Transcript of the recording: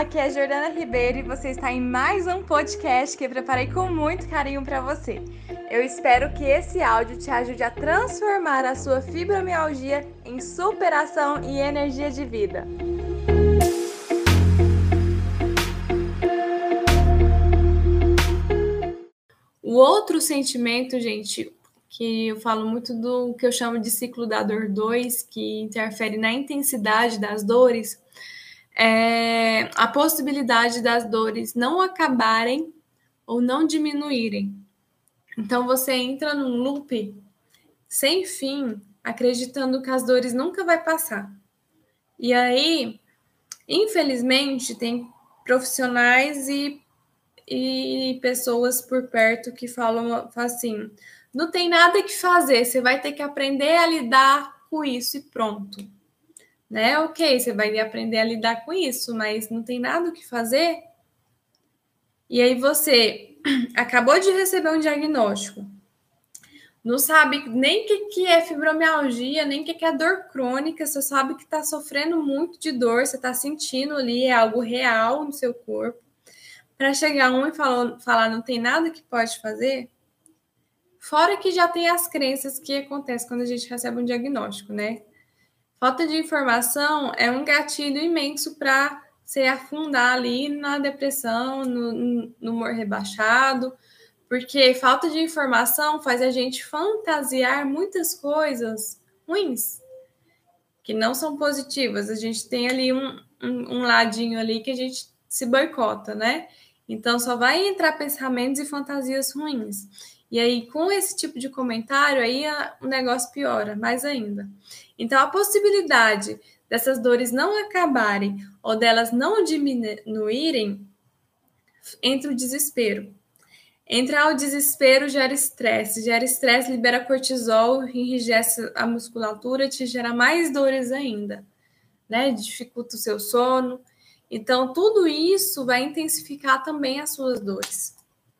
aqui é Jordana Ribeiro e você está em mais um podcast que eu preparei com muito carinho para você. Eu espero que esse áudio te ajude a transformar a sua fibromialgia em superação e energia de vida. O outro sentimento, gente, que eu falo muito do que eu chamo de ciclo da dor 2, que interfere na intensidade das dores, é a possibilidade das dores não acabarem ou não diminuírem. Então você entra num loop sem fim, acreditando que as dores nunca vai passar. E aí, infelizmente, tem profissionais e, e pessoas por perto que falam assim: não tem nada que fazer, você vai ter que aprender a lidar com isso e pronto. Né? Ok, você vai aprender a lidar com isso, mas não tem nada o que fazer. E aí você acabou de receber um diagnóstico, não sabe nem o que, que é fibromialgia, nem o que, que é dor crônica, você sabe que está sofrendo muito de dor, você está sentindo ali, é algo real no seu corpo. Para chegar um e falar, falar não tem nada que pode fazer, Fora que já tem as crenças que acontecem quando a gente recebe um diagnóstico, né? Falta de informação é um gatilho imenso para se afundar ali na depressão, no, no humor rebaixado, porque falta de informação faz a gente fantasiar muitas coisas ruins, que não são positivas. A gente tem ali um, um, um ladinho ali que a gente se boicota, né? Então só vai entrar pensamentos e fantasias ruins. E aí, com esse tipo de comentário, aí o negócio piora mais ainda. Então, a possibilidade dessas dores não acabarem ou delas não diminuírem entra o desespero. Entrar o desespero gera estresse, gera estresse, libera cortisol, enrijece a musculatura, te gera mais dores ainda, né? Dificulta o seu sono. Então, tudo isso vai intensificar também as suas dores.